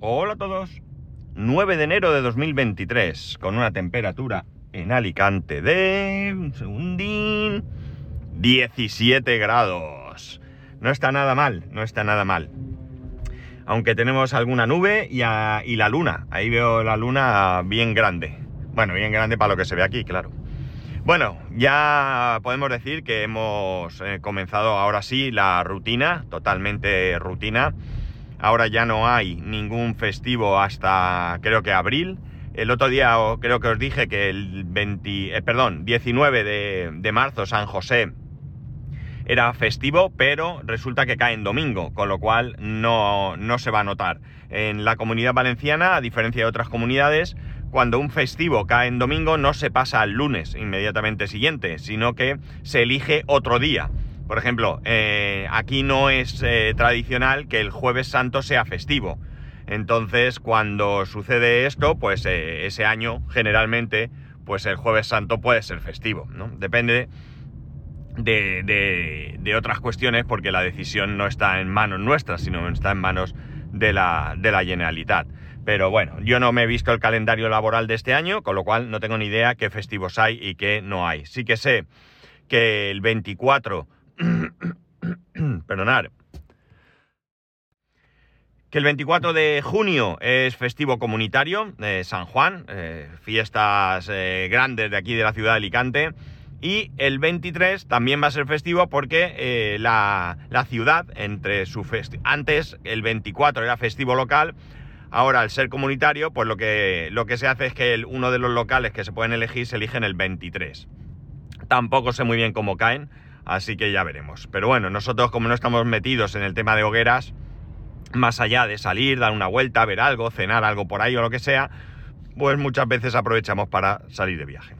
Hola a todos. 9 de enero de 2023, con una temperatura en Alicante de... un segundín... 17 grados. No está nada mal, no está nada mal. Aunque tenemos alguna nube y, y la luna. Ahí veo la luna bien grande. Bueno, bien grande para lo que se ve aquí, claro. Bueno, ya podemos decir que hemos eh, comenzado ahora sí la rutina, totalmente rutina. Ahora ya no hay ningún festivo hasta creo que abril. El otro día creo que os dije que el 20, eh, perdón, 19 de, de marzo, San José, era festivo, pero resulta que cae en domingo, con lo cual no, no se va a notar. En la comunidad valenciana, a diferencia de otras comunidades, cuando un festivo cae en domingo no se pasa al lunes inmediatamente siguiente, sino que se elige otro día. Por ejemplo, eh, aquí no es eh, tradicional que el jueves santo sea festivo. Entonces, cuando sucede esto, pues eh, ese año generalmente, pues el jueves santo puede ser festivo. Depende de, de- de otras cuestiones porque la decisión no está en manos nuestras, sino está en manos de la, de la Generalitat. Pero bueno, yo no me he visto el calendario laboral de este año, con lo cual no tengo ni idea qué festivos hay y qué no hay. Sí que sé que el 24, perdonar, que el 24 de junio es festivo comunitario, eh, San Juan, eh, fiestas eh, grandes de aquí de la ciudad de Alicante. Y el 23 también va a ser festivo porque eh, la, la ciudad, entre su antes el 24 era festivo local, ahora al ser comunitario, pues lo que, lo que se hace es que uno de los locales que se pueden elegir se eligen el 23. Tampoco sé muy bien cómo caen, así que ya veremos. Pero bueno, nosotros como no estamos metidos en el tema de hogueras, más allá de salir, dar una vuelta, ver algo, cenar algo por ahí o lo que sea, pues muchas veces aprovechamos para salir de viaje.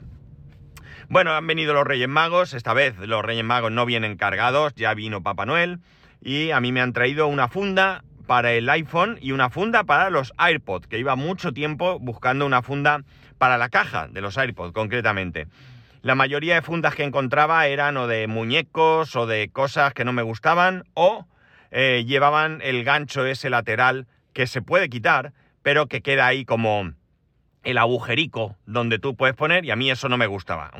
Bueno, han venido los Reyes Magos, esta vez los Reyes Magos no vienen cargados, ya vino Papá Noel y a mí me han traído una funda para el iPhone y una funda para los AirPods, que iba mucho tiempo buscando una funda para la caja de los AirPods concretamente. La mayoría de fundas que encontraba eran o de muñecos o de cosas que no me gustaban o eh, llevaban el gancho ese lateral que se puede quitar, pero que queda ahí como el agujerico donde tú puedes poner y a mí eso no me gustaba.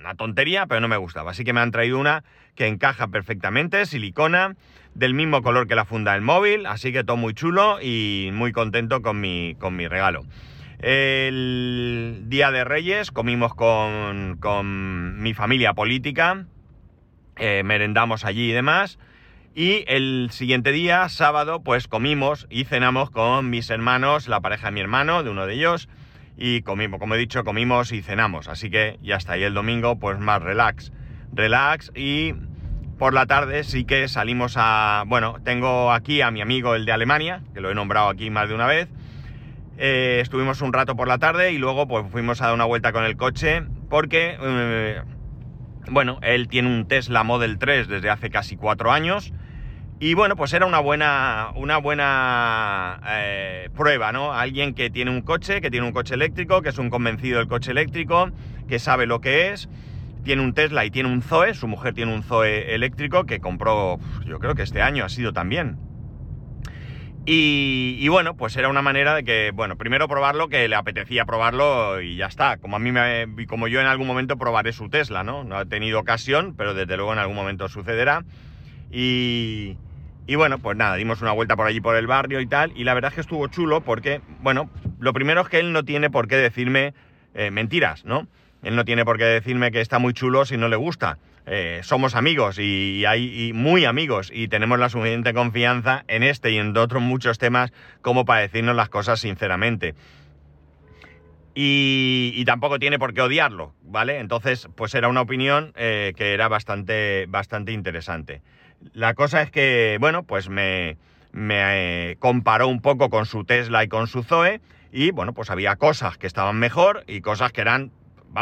Una tontería, pero no me gustaba. Así que me han traído una que encaja perfectamente, silicona, del mismo color que la funda del móvil, así que todo muy chulo y muy contento con mi, con mi regalo. El día de Reyes comimos con, con mi familia política, eh, merendamos allí y demás. Y el siguiente día, sábado, pues comimos y cenamos con mis hermanos, la pareja de mi hermano, de uno de ellos, y comimos, como he dicho, comimos y cenamos. Así que ya está. Y el domingo, pues más relax. Relax y por la tarde sí que salimos a... Bueno, tengo aquí a mi amigo el de Alemania, que lo he nombrado aquí más de una vez. Eh, estuvimos un rato por la tarde y luego pues fuimos a dar una vuelta con el coche porque... eh, bueno, él tiene un Tesla Model 3 desde hace casi cuatro años. Y bueno, pues era una buena, una buena eh, prueba, ¿no? Alguien que tiene un coche, que tiene un coche eléctrico, que es un convencido del coche eléctrico, que sabe lo que es, tiene un Tesla y tiene un Zoe, su mujer tiene un Zoe eléctrico que compró, yo creo que este año ha sido también. Y, bueno, pues era una manera de que, bueno, primero probarlo, que le apetecía probarlo y ya está. Como a mí me, como yo en algún momento probaré su Tesla, ¿no? No he tenido ocasión, pero desde luego en algún momento sucederá. Y, y bueno, pues nada, dimos una vuelta por allí por el barrio y tal. Y la verdad es que estuvo chulo porque, bueno, lo primero es que él no tiene por qué decirme eh, mentiras, ¿no? Él no tiene por qué decirme que está muy chulo si no le gusta. Eh, somos amigos y, hay y muy amigos y tenemos la suficiente confianza en este y en otros muchos temas como para decirnos las cosas sinceramente. Y, y tampoco tiene por qué odiarlo, ¿vale? Entonces, pues era una opinión eh, que era bastante, bastante interesante. La cosa es que, bueno, pues me, me eh, comparó un poco con su Tesla y con su Zoe y, bueno, pues había cosas que estaban mejor y cosas que eran,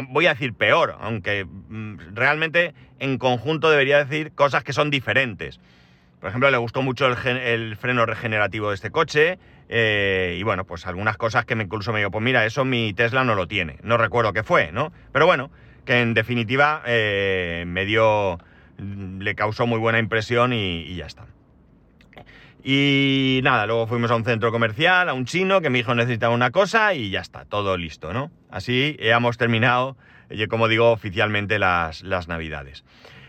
voy a decir peor, aunque mm, realmente en conjunto debería decir cosas que son diferentes. Por ejemplo, le gustó mucho el, el freno regenerativo de este coche. eh, y bueno, pues algunas cosas que me incluso me digo, pues mira, eso mi Tesla no lo tiene. No recuerdo qué fue, ¿no? Pero bueno, que en definitiva eh, me dio. le causó muy buena impresión y ya está. Y nada, luego fuimos a un centro comercial, a un chino, que mi hijo necesitaba una cosa y ya está, todo listo, ¿no? Así hemos terminado, eh, como digo, oficialmente las, las navidades.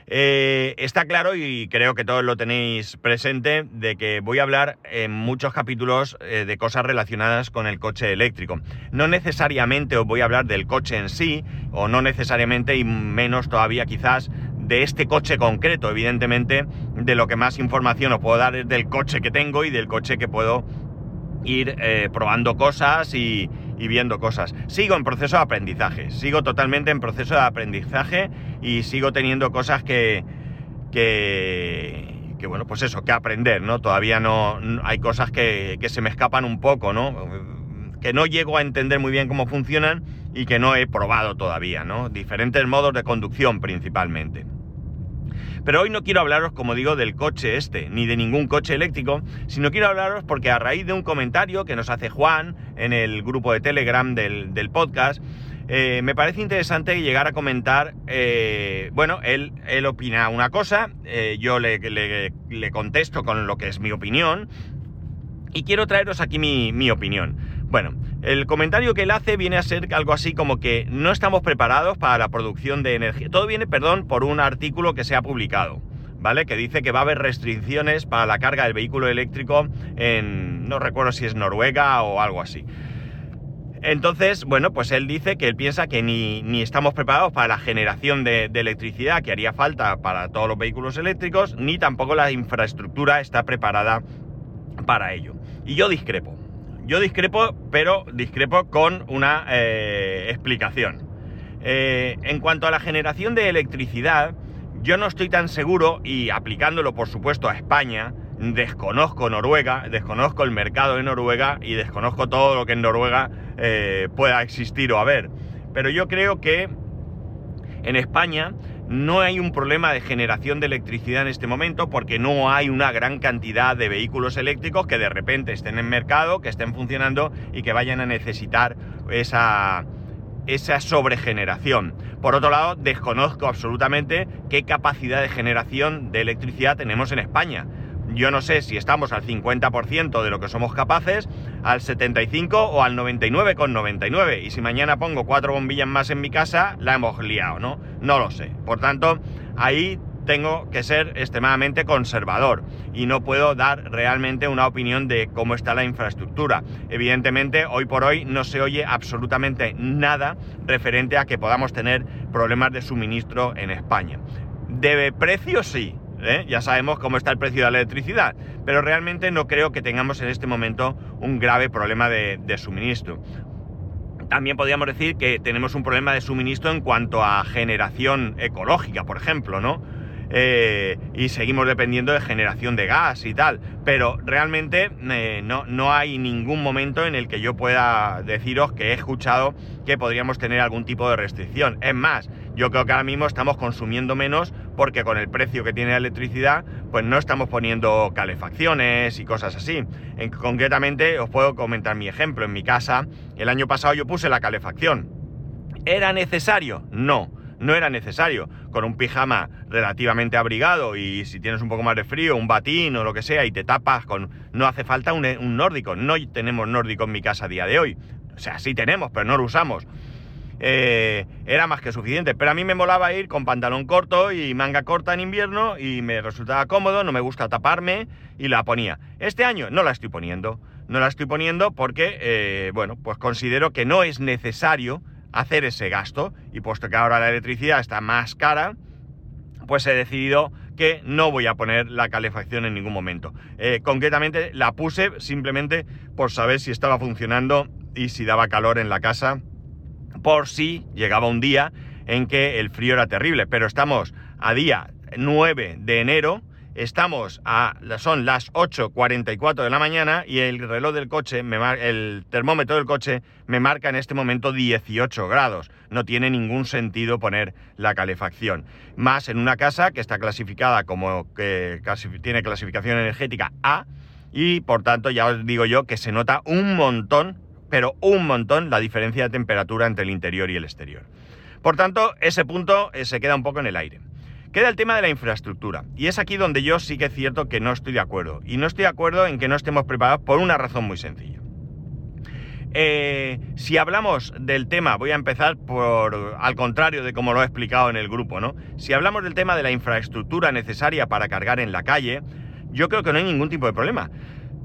Eh, está claro y creo que todos lo tenéis presente de que voy a hablar en muchos capítulos eh, de cosas relacionadas con el coche eléctrico. No necesariamente os voy a hablar del coche en sí, o no necesariamente y menos todavía quizás de este coche concreto. Evidentemente, de lo que más información os puedo dar es del coche que tengo y del coche que puedo ir eh, probando cosas y, viendo cosas. Sigo en proceso de aprendizaje, sigo totalmente en proceso de aprendizaje y sigo teniendo cosas que, que, que bueno, pues eso, que aprender, ¿no? Todavía no, hay cosas que, que se me escapan un poco, ¿no? Que no llego a entender muy bien cómo funcionan y que no he probado todavía, ¿no? Diferentes modos de conducción principalmente. Pero hoy no quiero hablaros, como digo, del coche este, ni de ningún coche eléctrico, sino quiero hablaros porque a raíz de un comentario que nos hace Juan en el grupo de Telegram del, podcast, eh, me parece interesante llegar a comentar, eh, bueno, él, opina una cosa, eh, yo le, contesto con lo que es mi opinión, y quiero traeros aquí mi opinión. Bueno, el comentario que él hace viene a ser algo así como que no estamos preparados para la producción de energía. Todo viene, perdón, por un artículo que se ha publicado, ¿vale? Que dice que va a haber restricciones para la carga del vehículo eléctrico en, no recuerdo si es Noruega o algo así. Entonces, bueno, pues él dice que él piensa que ni, estamos preparados para la generación de, de, electricidad que haría falta para todos los vehículos eléctricos, ni tampoco la infraestructura está preparada para ello. Y yo discrepo. Yo discrepo, pero discrepo con una eh, explicación. Eh, en cuanto a la generación de electricidad, yo no estoy tan seguro, y aplicándolo por supuesto a España, desconozco Noruega, desconozco el mercado de Noruega y desconozco todo lo que en Noruega eh, pueda existir o haber. Pero yo creo que en España no hay un problema de generación de electricidad en este momento porque no hay una gran cantidad de vehículos eléctricos que de repente estén en mercado, que estén funcionando y que vayan a necesitar esa, esa sobregeneración. Por otro lado, desconozco absolutamente qué capacidad de generación de electricidad tenemos en España yo no sé si estamos al 50% de lo que somos capaces, al 75 o al 99,99. Y si mañana pongo cuatro bombillas más en mi casa, la hemos liado, ¿no? No lo sé. Por tanto, ahí tengo que ser extremadamente conservador y no puedo dar realmente una opinión de cómo está la infraestructura. Evidentemente, hoy por hoy no se oye absolutamente nada referente a que podamos tener problemas de suministro en España. De precio sí, ¿eh? ya sabemos cómo está el precio de la electricidad, pero realmente no creo que tengamos en este momento un grave problema de, suministro. También podríamos decir que tenemos un problema de suministro en cuanto a generación ecológica, por ejemplo, ¿no? Eh, y seguimos dependiendo de generación de gas y tal. Pero realmente eh, no, no hay ningún momento en el que yo pueda deciros que he escuchado que podríamos tener algún tipo de restricción. Es más, yo creo que ahora mismo estamos consumiendo menos porque con el precio que tiene la electricidad, pues no estamos poniendo calefacciones y cosas así. En, concretamente, os puedo comentar mi ejemplo. En mi casa, el año pasado yo puse la calefacción. ¿Era necesario? No no era necesario. Con un pijama relativamente abrigado y si tienes un poco más de frío, un batín o lo que sea y te tapas con... No hace falta un, nórdico. No tenemos nórdico en mi casa a día de hoy. O sea, sí tenemos, pero no lo usamos. Eh, era más que suficiente. Pero a mí me molaba ir con pantalón corto y manga corta en invierno y me resultaba cómodo, no me gusta taparme y la ponía. Este año no la estoy poniendo. No la estoy poniendo porque, eh, bueno, pues considero que no es necesario hacer ese gasto. Y puesto que ahora la electricidad está más cara, pues he decidido que no voy a poner la calefacción en ningún momento. Eh, concretamente la puse simplemente por saber si estaba funcionando y si daba calor en la casa, por si llegaba un día en que el frío era terrible. Pero estamos a día 9 de enero Estamos a, son las 8.44 de la mañana y el reloj del coche, el termómetro del coche me marca en este momento 18 grados. No tiene ningún sentido poner la calefacción. Más en una casa que está clasificada como que tiene clasificación energética A y por tanto ya os digo yo que se nota un montón, pero un montón la diferencia de temperatura entre el interior y el exterior. Por tanto, ese punto eh, se queda un poco en el aire. Queda el tema de la infraestructura. Y es aquí donde yo sí que es cierto que no estoy de acuerdo. Y no estoy de acuerdo en que no estemos preparados por una razón muy sencilla. Eh, si hablamos del tema, voy a empezar por al contrario de como lo he explicado en el grupo, ¿no? Si hablamos del tema de la infraestructura necesaria para cargar en la calle, yo creo que no hay ningún tipo de problema.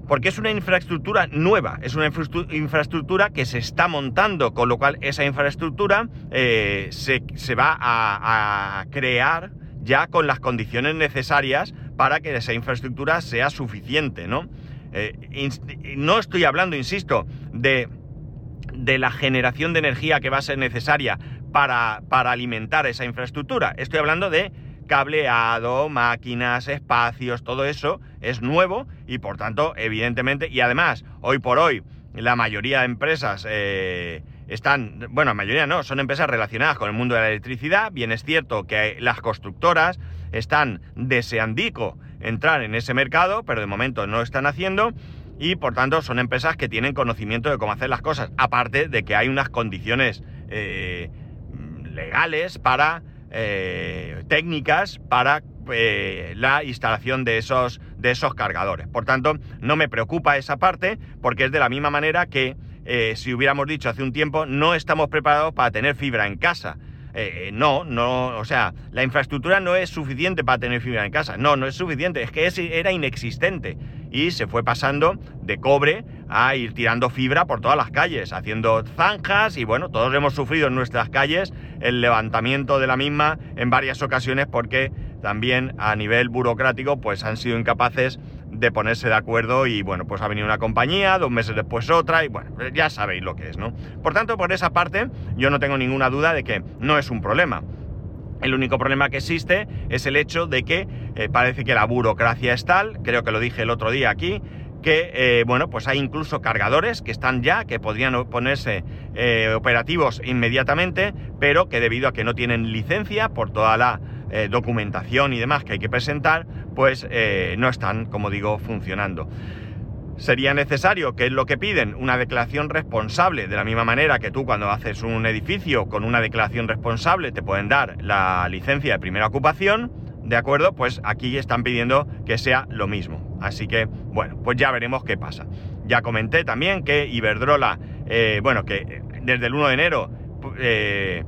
Porque es una infraestructura nueva, es una infraestructura que se está montando, con lo cual esa infraestructura eh, se, va a, crear ya con las condiciones necesarias para que esa infraestructura sea suficiente, ¿no? Eh, no estoy hablando, insisto, de, de, la generación de energía que va a ser necesaria para, para alimentar esa infraestructura. Estoy hablando de cableado, máquinas, espacios, todo eso es nuevo y por tanto, evidentemente, y además, hoy por hoy, la mayoría de empresas eh, están, bueno, la mayoría no, son empresas relacionadas con el mundo de la electricidad. Bien es cierto que las constructoras están deseandico entrar en ese mercado, pero de momento no están haciendo. Y por tanto son empresas que tienen conocimiento de cómo hacer las cosas. Aparte de que hay unas condiciones eh, legales para eh, técnicas para eh, la instalación de esos, de esos cargadores. Por tanto, no me preocupa esa parte porque es de la misma manera que eh, si hubiéramos dicho hace un tiempo no estamos preparados para tener fibra en casa. no, no, o sea, la infraestructura no es suficiente para tener fibra en casa. No, no es suficiente, es que era inexistente. Y se fue pasando de cobre a ir tirando fibra por todas las calles, haciendo zanjas y bueno, todos hemos sufrido en nuestras calles el levantamiento de la misma en varias ocasiones porque también a nivel burocrático pues han sido incapaces de ponerse de acuerdo y bueno, pues ha venido una compañía, dos meses después otra y bueno, ya sabéis lo que es, ¿no? Por tanto, por esa parte yo no tengo ninguna duda de que no es un problema. El único problema que existe es el hecho de que eh, parece que la burocracia es tal, creo que lo dije el otro día aquí, que, eh, bueno, pues hay incluso cargadores que están ya, que podrían ponerse eh, operativos inmediatamente, pero que debido a que no tienen licencia por toda la documentación y demás que hay que presentar, pues no están, como digo, funcionando. Sería necesario, que es lo que piden, una declaración responsable, de la misma manera que tú cuando haces un edificio con una declaración responsable te pueden dar la licencia de primera ocupación, ¿de acuerdo? Pues aquí están pidiendo que sea lo mismo. Así que, bueno, pues ya veremos qué pasa. Ya comenté también que Iberdrola, eh, bueno, que desde el 1 de enero, eh,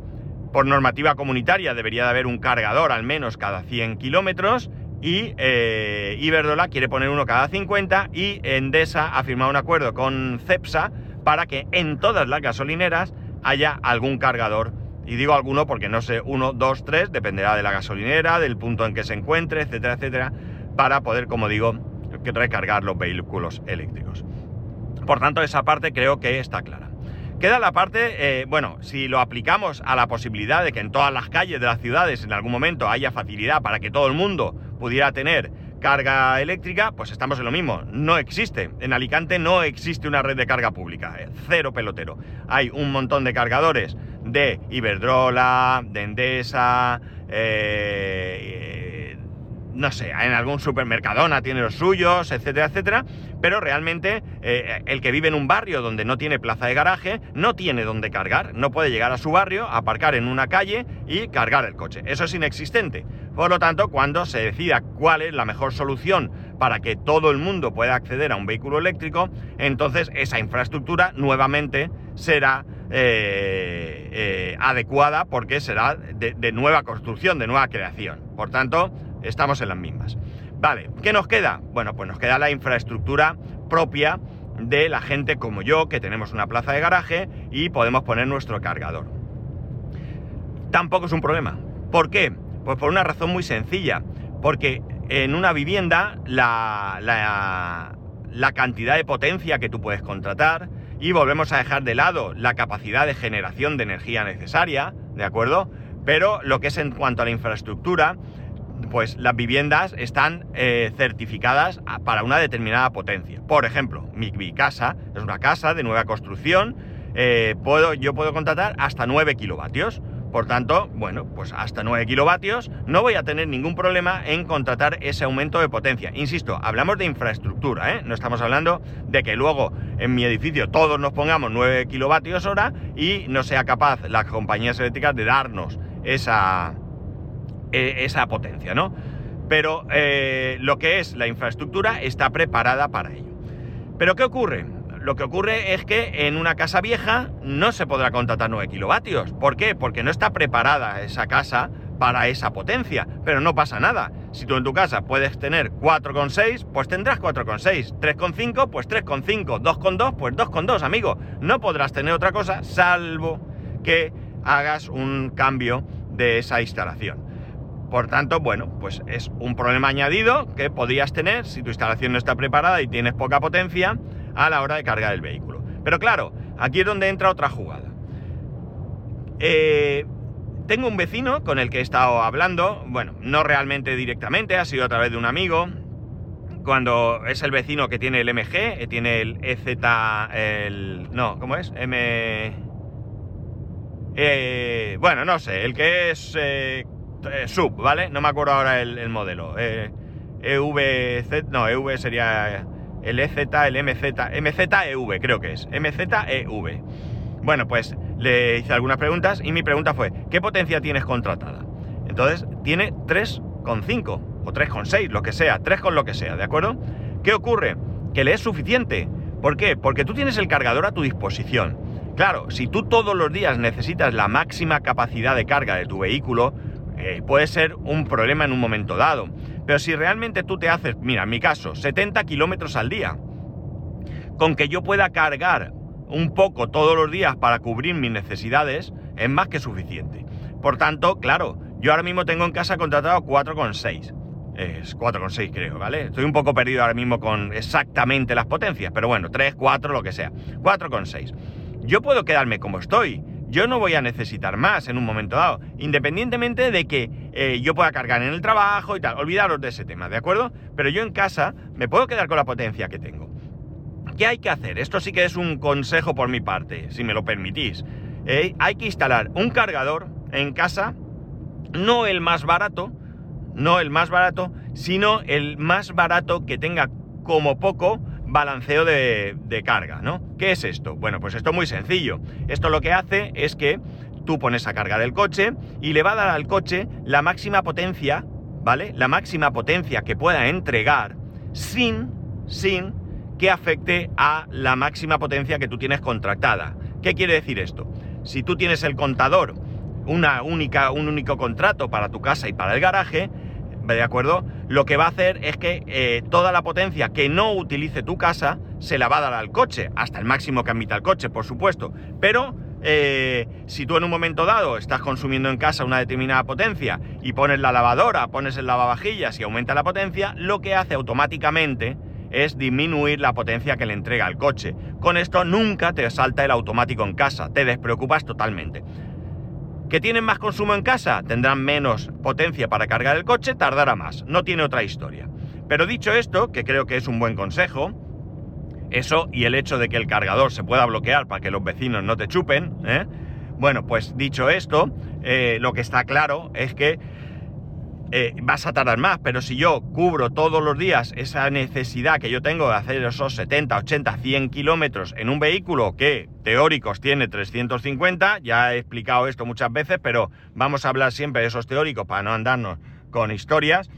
por normativa comunitaria, debería de haber un cargador al menos cada 100 kilómetros. Y eh, Iberdrola quiere poner uno cada 50 y Endesa ha firmado un acuerdo con Cepsa para que en todas las gasolineras haya algún cargador. Y digo alguno porque no sé, uno, dos, tres, dependerá de la gasolinera, del punto en que se encuentre, etcétera, etcétera, para poder, como digo, recargar los vehículos eléctricos. Por tanto, esa parte creo que está clara. Queda la parte, eh, bueno, si lo aplicamos a la posibilidad de que en todas las calles de las ciudades en algún momento haya facilidad para que todo el mundo pudiera tener carga eléctrica, pues estamos en lo mismo. No existe. En Alicante no existe una red de carga pública. Eh, cero pelotero. Hay un montón de cargadores de Iberdrola, de Endesa, eh, no sé, en algún supermercadona tiene los suyos, etcétera, etcétera, pero realmente eh, el que vive en un barrio donde no tiene plaza de garaje no tiene dónde cargar, no puede llegar a su barrio, aparcar en una calle y cargar el coche. Eso es inexistente. Por lo tanto, cuando se decida cuál es la mejor solución para que todo el mundo pueda acceder a un vehículo eléctrico, entonces esa infraestructura nuevamente será eh, eh, adecuada porque será de nueva construcción, de nueva creación. Por tanto, estamos en las mismas. Vale, ¿qué nos queda? Bueno, pues nos queda la infraestructura propia de la gente como yo, que tenemos una plaza de garaje y podemos poner nuestro cargador. Tampoco es un problema. ¿Por qué? Pues por una razón muy sencilla. Porque en una vivienda la, la, la cantidad de potencia que tú puedes contratar y volvemos a dejar de lado la capacidad de generación de energía necesaria, ¿de acuerdo? Pero lo que es en cuanto a la infraestructura, pues las viviendas están eh, certificadas para una determinada potencia. Por ejemplo, mi, casa es una casa de nueva construcción, eh, puedo, yo puedo contratar hasta 9 kilovatios. Por tanto, bueno, pues hasta 9 kilovatios no voy a tener ningún problema en contratar ese aumento de potencia. Insisto, hablamos de infraestructura, ¿eh? no estamos hablando de que luego en mi edificio todos nos pongamos 9 kilovatios hora y no sea capaz las compañías eléctricas de darnos esa, eh, esa potencia, ¿no? Pero eh, lo que es la infraestructura está preparada para ello. Pero ¿qué ocurre? Lo que ocurre es que en una casa vieja no se podrá contratar 9 kilovatios. ¿Por qué? Porque no está preparada esa casa para esa potencia. Pero no pasa nada. Si tú en tu casa puedes tener 4,6, pues tendrás 4,6. 3,5, pues 3,5. 2,2, pues 2,2, amigo. No podrás tener otra cosa salvo que hagas un cambio de esa instalación. Por tanto, bueno, pues es un problema añadido que podrías tener si tu instalación no está preparada y tienes poca potencia a la hora de cargar el vehículo. Pero claro, aquí es donde entra otra jugada. Eh, tengo un vecino con el que he estado hablando, bueno, no realmente directamente, ha sido a través de un amigo, cuando es el vecino que tiene el MG, eh, tiene el EZ, el... no, ¿cómo es? M... Eh, bueno, no sé, el que es sub, ¿vale? No me acuerdo ahora el, modelo. EVZ, no, EV sería el EZ, el MZ, MZEV creo que es, MZEV. Bueno, pues le hice algunas preguntas y mi pregunta fue, ¿qué potencia tienes contratada? Entonces, tiene 3,5 o 3,6, lo que sea, 3 con lo que sea, ¿de acuerdo? ¿Qué ocurre? Que le es suficiente. ¿Por qué? Porque tú tienes el cargador a tu disposición. Claro, si tú todos los días necesitas la máxima capacidad de carga de tu vehículo, eh, puede ser un problema en un momento dado. Pero si realmente tú te haces, mira, en mi caso, 70 kilómetros al día, con que yo pueda cargar un poco todos los días para cubrir mis necesidades, es más que suficiente. Por tanto, claro, yo ahora mismo tengo en casa contratado 4,6. Es 4,6 creo, ¿vale? Estoy un poco perdido ahora mismo con exactamente las potencias, pero bueno, 3, 4, lo que sea. 4,6. Yo puedo quedarme como estoy yo no voy a necesitar más en un momento dado, independientemente de que eh, yo pueda cargar en el trabajo y tal, olvidaros de ese tema, ¿de acuerdo? Pero yo en casa me puedo quedar con la potencia que tengo. ¿Qué hay que hacer? Esto sí que es un consejo por mi parte, si me lo permitís. Eh, hay que instalar un cargador en casa, no el más barato, no el más barato, sino el más barato que tenga como poco balanceo de, carga, ¿no? ¿Qué es esto? Bueno, pues esto es muy sencillo. Esto lo que hace es que tú pones a cargar el coche y le va a dar al coche la máxima potencia, ¿vale? La máxima potencia que pueda entregar sin, sin que afecte a la máxima potencia que tú tienes contratada. ¿Qué quiere decir esto? Si tú tienes el contador, una única, un único contrato para tu casa y para el garaje, ¿de acuerdo? Lo que va a hacer es que eh, toda la potencia que no utilice tu casa se la va a dar al coche, hasta el máximo que admita el coche, por supuesto. Pero eh, si tú en un momento dado estás consumiendo en casa una determinada potencia y pones la lavadora, pones el lavavajillas y aumenta la potencia, lo que hace automáticamente es disminuir la potencia que le entrega al coche. Con esto nunca te salta el automático en casa, te despreocupas totalmente. ¿Que tienen más consumo en casa? Tendrán menos potencia para cargar el coche, tardará más. No tiene otra historia. Pero dicho esto, que creo que es un buen consejo, eso y el hecho de que el cargador se pueda bloquear para que los vecinos no te chupen, ¿eh? bueno, pues dicho esto, eh, lo que está claro es que eh, vas a tardar más, pero si yo cubro todos los días esa necesidad que yo tengo de hacer esos 70, 80, 100 kilómetros en un vehículo que teóricos tiene 350, ya he explicado esto muchas veces, pero vamos a hablar siempre de esos teóricos para no andarnos con historias,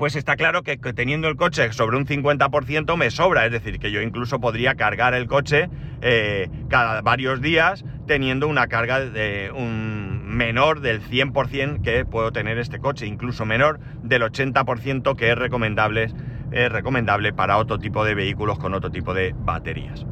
pues está claro que, teniendo el coche sobre un 50% me sobra, es decir, que yo incluso podría cargar el coche eh, cada varios días teniendo una carga de un menor del 100% que puedo tener este coche, incluso menor del 80% que es recomendable, es recomendable para otro tipo de vehículos con otro tipo de baterías.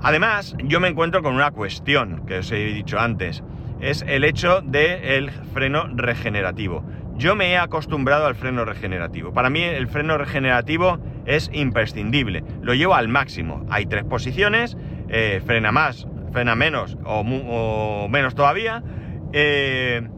Además, yo me encuentro con una cuestión que os he dicho antes, es el hecho del freno regenerativo. Yo me he acostumbrado al freno regenerativo. Para mí el freno regenerativo es imprescindible. Lo llevo al máximo. Hay tres posiciones, eh, frena más, frena menos o, menos todavía. Eh,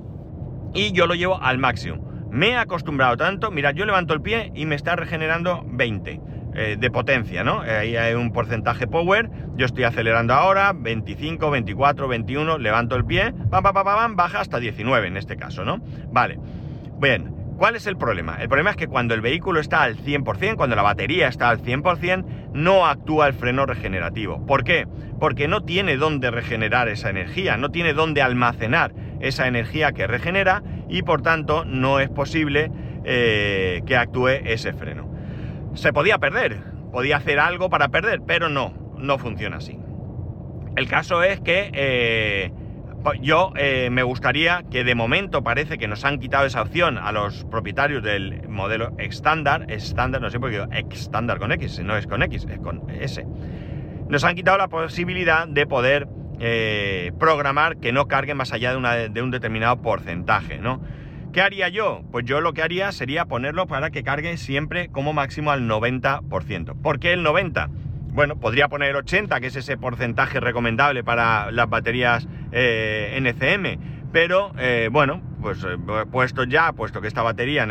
y yo lo llevo al máximo. Me he acostumbrado tanto, mira, yo levanto el pie y me está regenerando 20 eh, de potencia, ¿no? Ahí hay un porcentaje power, yo estoy acelerando ahora, 25, 24, 21, levanto el pie, pam, pam, pam, pam, baja hasta 19 en este caso, ¿no? Vale. Bien, ¿cuál es el problema? El problema es que cuando el vehículo está al 100%, cuando la batería está al 100%, no actúa el freno regenerativo. ¿Por qué? Porque no tiene dónde regenerar esa energía, no tiene dónde almacenar esa energía que regenera y por tanto no es posible eh, que actúe ese freno. Se podía perder, podía hacer algo para perder, pero no, no funciona así. El caso es que eh, yo eh, me gustaría que de momento parece que nos han quitado esa opción a los propietarios del modelo estándar, estándar, no sé por qué estándar con X, no es con X, es con S. Nos han quitado la posibilidad de poder eh, programar que no cargue más allá de, de un determinado porcentaje, ¿no? ¿Qué haría yo? Pues yo lo que haría sería ponerlo para que cargue siempre como máximo al 90%. ¿Por qué el 90%? Bueno, podría poner 80, que es ese porcentaje recomendable para las baterías eh, NCM. Pero eh, bueno, pues eh, puesto ya, puesto que esta batería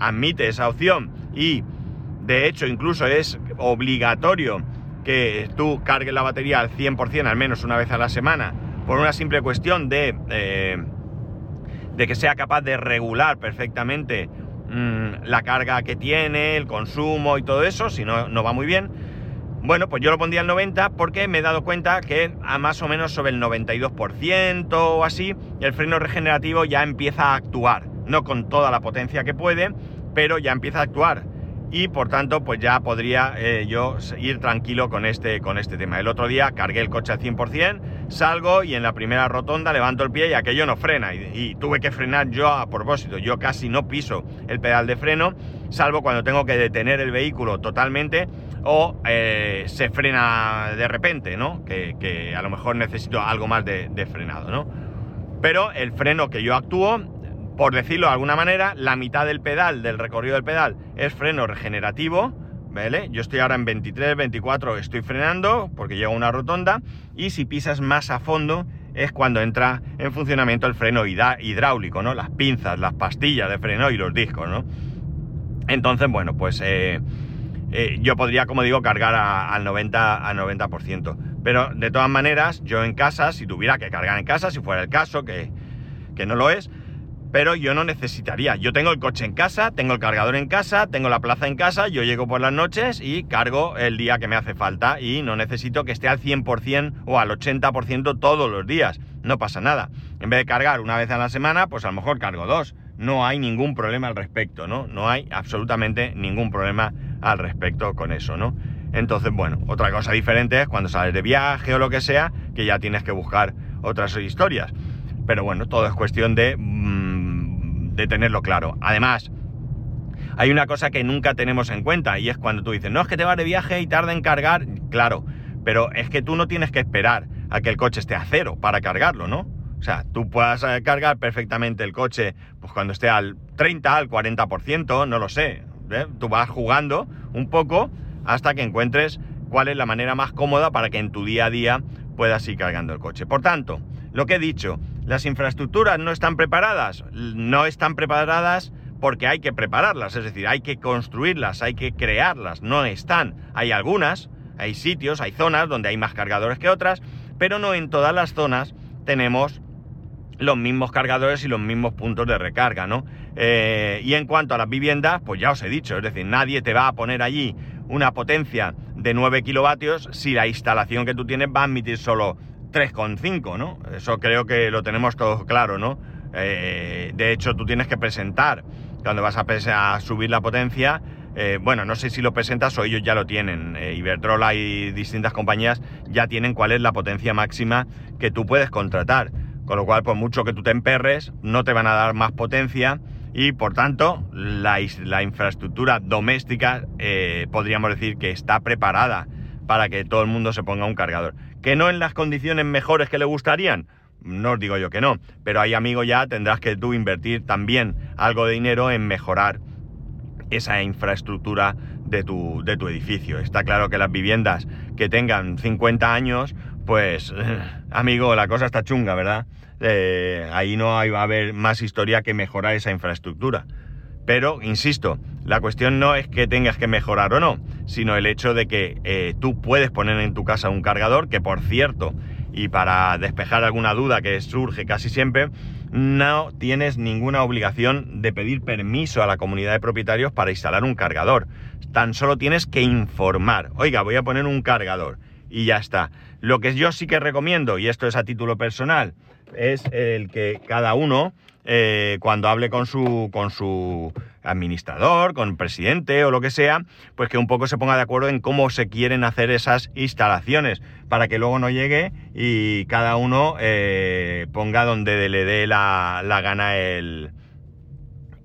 admite esa opción y de hecho incluso es obligatorio que tú cargues la batería al 100% al menos una vez a la semana por una simple cuestión de de que sea capaz de regular perfectamente mm, la carga que tiene, el consumo y todo eso, si no, no va muy bien. Bueno, pues yo lo pondría al 90 porque me he dado cuenta que a más o menos sobre el 92% o así, el freno regenerativo ya empieza a actuar. No con toda la potencia que puede, pero ya empieza a actuar y por tanto pues ya podría eh, yo ir tranquilo con este, con este tema. El otro día cargué el coche al 100%, salgo y en la primera rotonda levanto el pie y aquello no frena y, tuve que frenar yo a propósito. Yo casi no piso el pedal de freno, salvo cuando tengo que detener el vehículo totalmente o eh, se frena de repente, ¿no? Que, a lo mejor necesito algo más de, de frenado, ¿no? Pero el freno que yo actúo por decirlo de alguna manera, la mitad del pedal, del recorrido del pedal, es freno regenerativo, ¿vale? Yo estoy ahora en 23, 24, estoy frenando porque llego a una rotonda y si pisas más a fondo es cuando entra en funcionamiento el freno hidráulico, ¿no? Las pinzas, las pastillas de freno y los discos, ¿no? Entonces, bueno, pues eh, eh, yo podría, como digo, cargar al 90%, al 90%. Pero de todas maneras, yo en casa, si tuviera que cargar en casa, si fuera el caso, que, que no lo es, pero yo no necesitaría. Yo tengo el coche en casa, tengo el cargador en casa, tengo la plaza en casa, yo llego por las noches y cargo el día que me hace falta y no necesito que esté al 100% o al 80% todos los días. No pasa nada. En vez de cargar una vez a la semana, pues a lo mejor cargo dos. No hay ningún problema al respecto, ¿no? No hay absolutamente ningún problema al respecto con eso, ¿no? Entonces, bueno, otra cosa diferente es cuando sales de viaje o lo que sea, que ya tienes que buscar otras historias. Pero bueno, todo es cuestión de mm, de tenerlo claro. Además, hay una cosa que nunca tenemos en cuenta y es cuando tú dices, no es que te vas de viaje y tarda en cargar, claro, pero es que tú no tienes que esperar a que el coche esté a cero para cargarlo, ¿no? O sea, tú puedas eh, cargar perfectamente el coche pues cuando esté al 30, al 40%, no lo sé. ¿eh? Tú vas jugando un poco hasta que encuentres cuál es la manera más cómoda para que en tu día a día puedas ir cargando el coche. Por tanto, lo que he dicho, las infraestructuras no están preparadas, no están preparadas porque hay que prepararlas, es decir, hay que construirlas, hay que crearlas, no están. Hay algunas, hay sitios, hay zonas donde hay más cargadores que otras, pero no en todas las zonas tenemos los mismos cargadores y los mismos puntos de recarga, ¿no? Eh, y en cuanto a las viviendas, pues ya os he dicho, es decir, nadie te va a poner allí una potencia de 9 kilovatios si la instalación que tú tienes va a admitir solo 3,5, ¿no? Eso creo que lo tenemos todos claro, ¿no? Eh, de hecho, tú tienes que presentar, cuando vas a, subir la potencia, eh, bueno, no sé si lo presentas o ellos ya lo tienen. Eh, Iberdrola y distintas compañías ya tienen cuál es la potencia máxima que tú puedes contratar. Con lo cual, por mucho que tú te emperres, no te van a dar más potencia y, por tanto, la, la infraestructura doméstica podríamos decir que está preparada para que todo el mundo se ponga un cargador. ¿Que no en las condiciones mejores que le gustarían? No os digo yo que no, pero ahí amigo ya tendrás que tú invertir también algo de dinero en mejorar esa infraestructura de tu, de tu edificio. Está claro que las viviendas que tengan 50 años, pues amigo, la cosa está chunga, ¿verdad? Eh, ahí no va a haber más historia que mejorar esa infraestructura. Pero, insisto, la cuestión no es que tengas que mejorar o no, sino el hecho de que eh, tú puedes poner en tu casa un cargador, que por cierto, y para despejar alguna duda que surge casi siempre, no tienes ninguna obligación de pedir permiso a la comunidad de propietarios para instalar un cargador. Tan solo tienes que informar, oiga, voy a poner un cargador y ya está. Lo que yo sí que recomiendo, y esto es a título personal, es el que cada uno, eh, cuando hable con su, con su administrador, con presidente o lo que sea, pues que un poco se ponga de acuerdo en cómo se quieren hacer esas instalaciones, para que luego no llegue y cada uno eh, ponga donde le dé la, la gana el,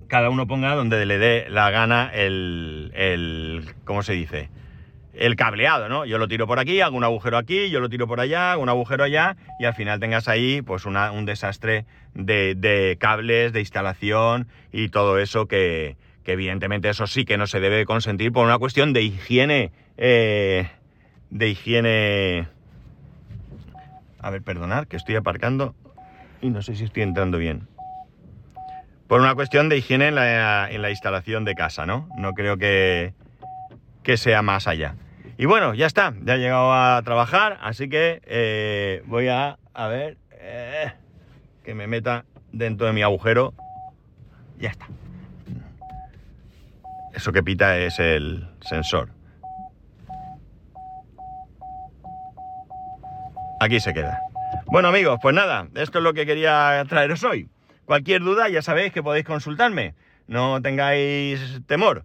cada uno ponga donde le dé la gana el, el, ¿cómo se dice? El cableado, ¿no? Yo lo tiro por aquí, hago un agujero aquí, yo lo tiro por allá, hago un agujero allá y al final tengas ahí pues un desastre de, cables, de instalación y todo eso que, evidentemente eso sí que no se debe consentir por una cuestión de higiene, eh, de higiene... A ver, perdonad, que estoy aparcando y no sé si estoy entrando bien por una cuestión de higiene en la, instalación de casa, ¿no? No creo que, que, sea más allá. Y bueno, ya está, ya he llegado a trabajar, así que eh, voy a, ver, eh, que me meta dentro de mi agujero. Ya está. Eso que pita es el sensor. Aquí se queda. Bueno amigos, pues nada, esto es lo que quería traeros hoy. Cualquier duda ya sabéis que podéis consultarme, no tengáis temor.